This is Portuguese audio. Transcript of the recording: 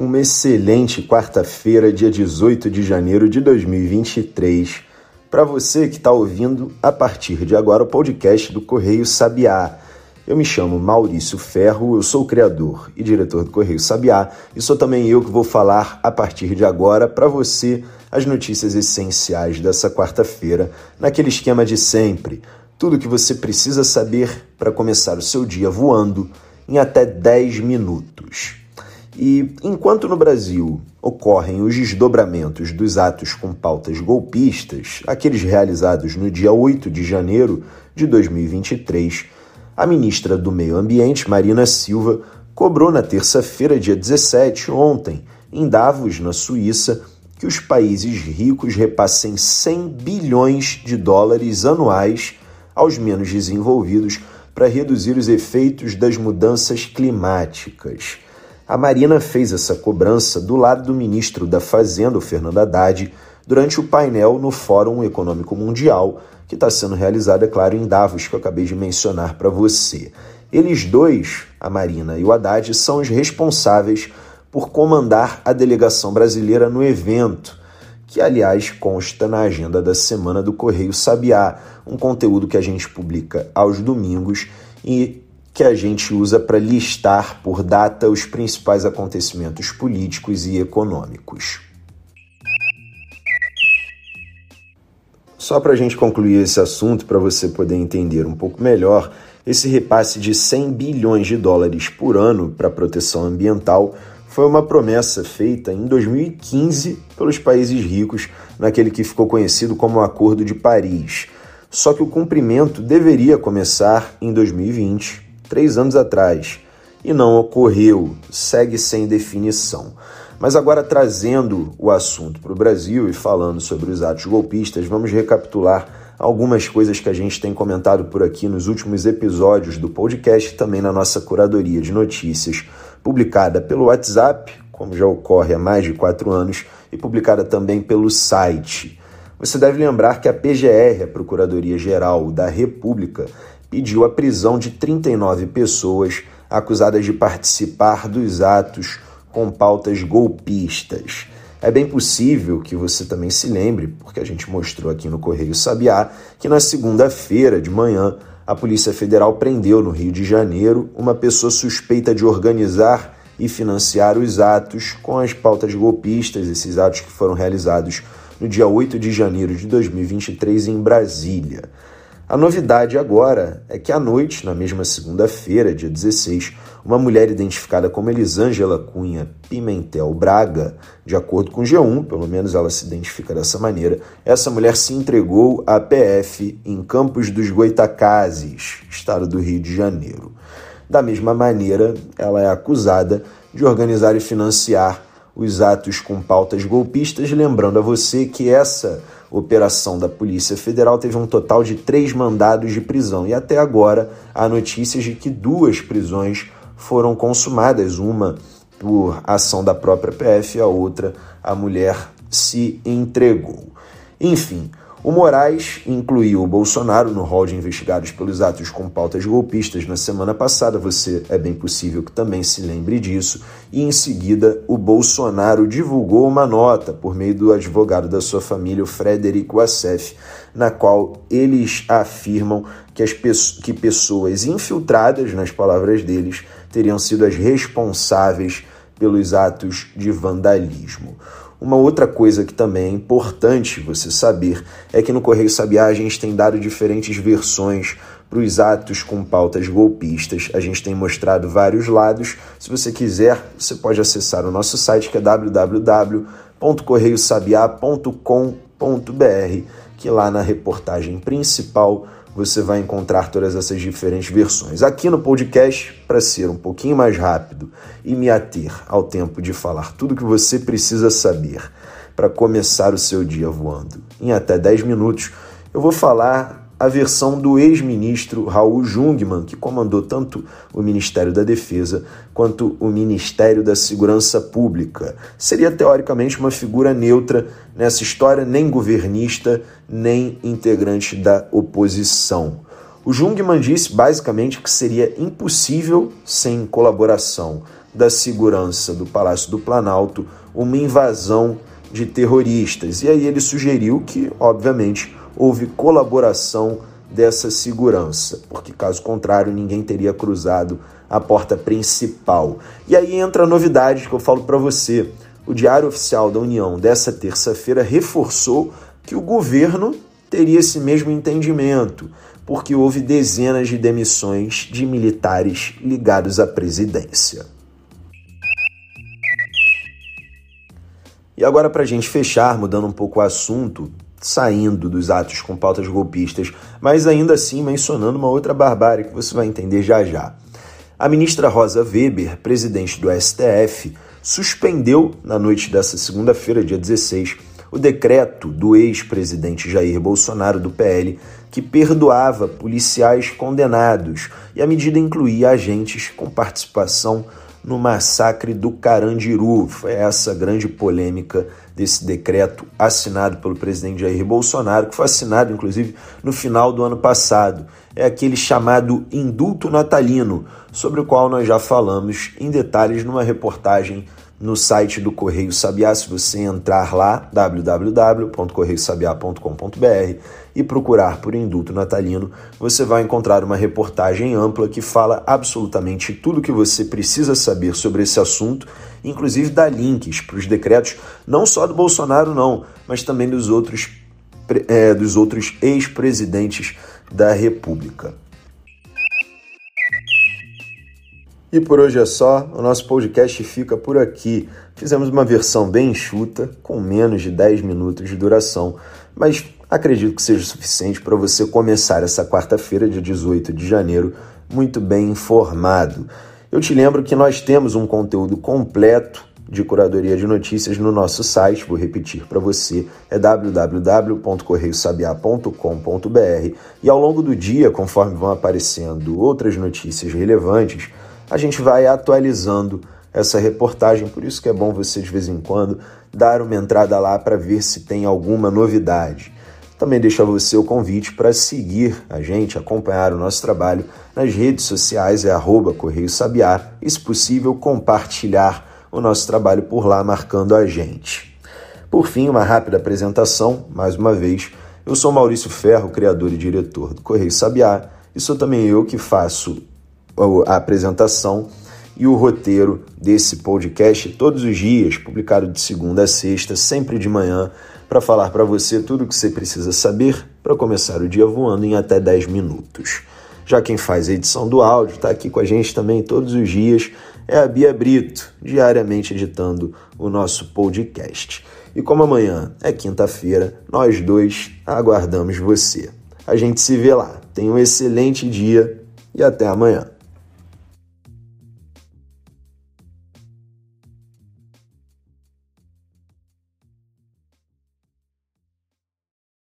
Uma excelente quarta-feira, dia 18 de janeiro de 2023. Para você que está ouvindo a partir de agora o podcast do Correio Sabiá. Eu me chamo Maurício Ferro, eu sou o criador e diretor do Correio Sabiá e sou também eu que vou falar a partir de agora para você as notícias essenciais dessa quarta-feira, naquele esquema de sempre. Tudo que você precisa saber para começar o seu dia voando em até 10 minutos. E enquanto no Brasil ocorrem os desdobramentos dos atos com pautas golpistas, aqueles realizados no dia 8 de janeiro de 2023, a ministra do Meio Ambiente, Marina Silva, cobrou na terça-feira, dia 17, ontem, em Davos, na Suíça, que os países ricos repassem 100 bilhões de dólares anuais aos menos desenvolvidos para reduzir os efeitos das mudanças climáticas. A Marina fez essa cobrança do lado do ministro da Fazenda, o Fernando Haddad, durante o painel no Fórum Econômico Mundial, que está sendo realizado, é claro, em Davos, que eu acabei de mencionar para você. Eles dois, a Marina e o Haddad, são os responsáveis por comandar a delegação brasileira no evento, que aliás consta na agenda da semana do Correio Sabiá, um conteúdo que a gente publica aos domingos e que a gente usa para listar por data os principais acontecimentos políticos e econômicos. Só para a gente concluir esse assunto, para você poder entender um pouco melhor, esse repasse de 100 bilhões de dólares por ano para proteção ambiental foi uma promessa feita em 2015 pelos países ricos, naquele que ficou conhecido como o Acordo de Paris. Só que o cumprimento deveria começar em 2020, três anos atrás, e não ocorreu, segue sem definição. Mas agora trazendo o assunto para o Brasil e falando sobre os atos golpistas, vamos recapitular algumas coisas que a gente tem comentado por aqui nos últimos episódios do podcast, também na nossa curadoria de notícias, publicada pelo WhatsApp, como já ocorre há mais de quatro anos, e publicada também pelo site. Você deve lembrar que a PGR, a Procuradoria Geral da República, pediu a prisão de 39 pessoas acusadas de participar dos atos com pautas golpistas. É bem possível que você também se lembre, porque a gente mostrou aqui no Correio Sabiá, que na segunda-feira de manhã a Polícia Federal prendeu no Rio de Janeiro uma pessoa suspeita de organizar e financiar os atos com as pautas golpistas, esses atos que foram realizados no dia 8 de janeiro de 2023 em Brasília. A novidade agora é que à noite, na mesma segunda-feira, dia 16, uma mulher identificada como Elisângela Cunha Pimentel Braga, de acordo com o G1, pelo menos ela se identifica dessa maneira, essa mulher se entregou à PF em Campos dos Goitacazes, estado do Rio de Janeiro. Da mesma maneira, ela é acusada de organizar e financiar os atos com pautas golpistas, lembrando a você que essa operação da Polícia Federal teve um total de três mandados de prisão e até agora há notícias de que duas prisões foram consumadas, uma por ação da própria PF, a outra a mulher se entregou. Enfim, o Moraes incluiu o Bolsonaro no rol de investigados pelos atos com pautas golpistas na semana passada, você é bem possível que também se lembre disso, e em seguida o Bolsonaro divulgou uma nota por meio do advogado da sua família, o Frederico Assef, na qual eles afirmam que, as que pessoas infiltradas, nas palavras deles, teriam sido as responsáveis pelos atos de vandalismo. Uma outra coisa que também é importante você saber é que no Correio Sabiá a gente tem dado diferentes versões para os atos com pautas golpistas. A gente tem mostrado vários lados. Se você quiser, você pode acessar o nosso site que é www.correiosabiá.com.br, que lá na reportagem principal você vai encontrar todas essas diferentes versões. Aqui no podcast, para ser um pouquinho mais rápido e me ater ao tempo de falar tudo que você precisa saber para começar o seu dia voando em até 10 minutos, eu vou falar a versão do ex-ministro Raul Jungmann, que comandou tanto o Ministério da Defesa quanto o Ministério da Segurança Pública. Seria teoricamente uma figura neutra nessa história, nem governista, nem integrante da oposição. O Jungmann disse basicamente que seria impossível, sem colaboração da segurança do Palácio do Planalto uma invasão de terroristas. E aí ele sugeriu que, obviamente, houve colaboração dessa segurança, porque caso contrário ninguém teria cruzado a porta principal. E aí entra a novidade que eu falo para você. O Diário Oficial da União dessa terça-feira reforçou que o governo teria esse mesmo entendimento, porque houve dezenas de demissões de militares ligados à presidência. E agora, para a gente fechar, mudando um pouco o assunto, saindo dos atos com pautas golpistas, mas ainda assim mencionando uma outra barbárie que você vai entender já já. A ministra Rosa Weber, presidente do STF, suspendeu na noite dessa segunda-feira, dia 16, o decreto do ex-presidente Jair Bolsonaro do PL que perdoava policiais condenados e a medida incluía agentes com participação no massacre do Carandiru. Foi essa grande polêmica desse decreto assinado pelo presidente Jair Bolsonaro, que foi assinado inclusive no final do ano passado. É aquele chamado indulto natalino, sobre o qual nós já falamos em detalhes numa reportagem no site do Correio Sabiá. Se você entrar lá, www.correiosabiá.com.br e procurar por Indulto Natalino, você vai encontrar uma reportagem ampla que fala absolutamente tudo que você precisa saber sobre esse assunto, inclusive dá links para os decretos, não só do Bolsonaro, não, mas também dos outros, é, dos outros ex-presidentes da República. E por hoje é só, o nosso podcast fica por aqui. Fizemos uma versão bem enxuta, com menos de 10 minutos de duração, mas acredito que seja suficiente para você começar essa quarta-feira, dia 18 de janeiro, muito bem informado. Eu te lembro que nós temos um conteúdo completo de curadoria de notícias no nosso site, vou repetir para você, é www.correiosabiá.com.br e ao longo do dia, conforme vão aparecendo outras notícias relevantes, a gente vai atualizando essa reportagem, por isso que é bom você de vez em quando dar uma entrada lá para ver se tem alguma novidade. Também deixo a você o convite para seguir a gente, acompanhar o nosso trabalho nas redes sociais, é arroba Correio Sabiá, e se possível compartilhar o nosso trabalho por lá, marcando a gente. Por fim, uma rápida apresentação, mais uma vez, eu sou Maurício Ferro, criador e diretor do Correio Sabiá, e sou também eu que faço a apresentação e o roteiro desse podcast todos os dias, publicado de segunda a sexta, sempre de manhã, para falar para você tudo o que você precisa saber para começar o dia voando em até 10 minutos. Já quem faz a edição do áudio está aqui com a gente também todos os dias é a Bia Brito, diariamente editando o nosso podcast. E como amanhã é quinta-feira, nós dois aguardamos você. A gente se vê lá. Tenha um excelente dia e até amanhã.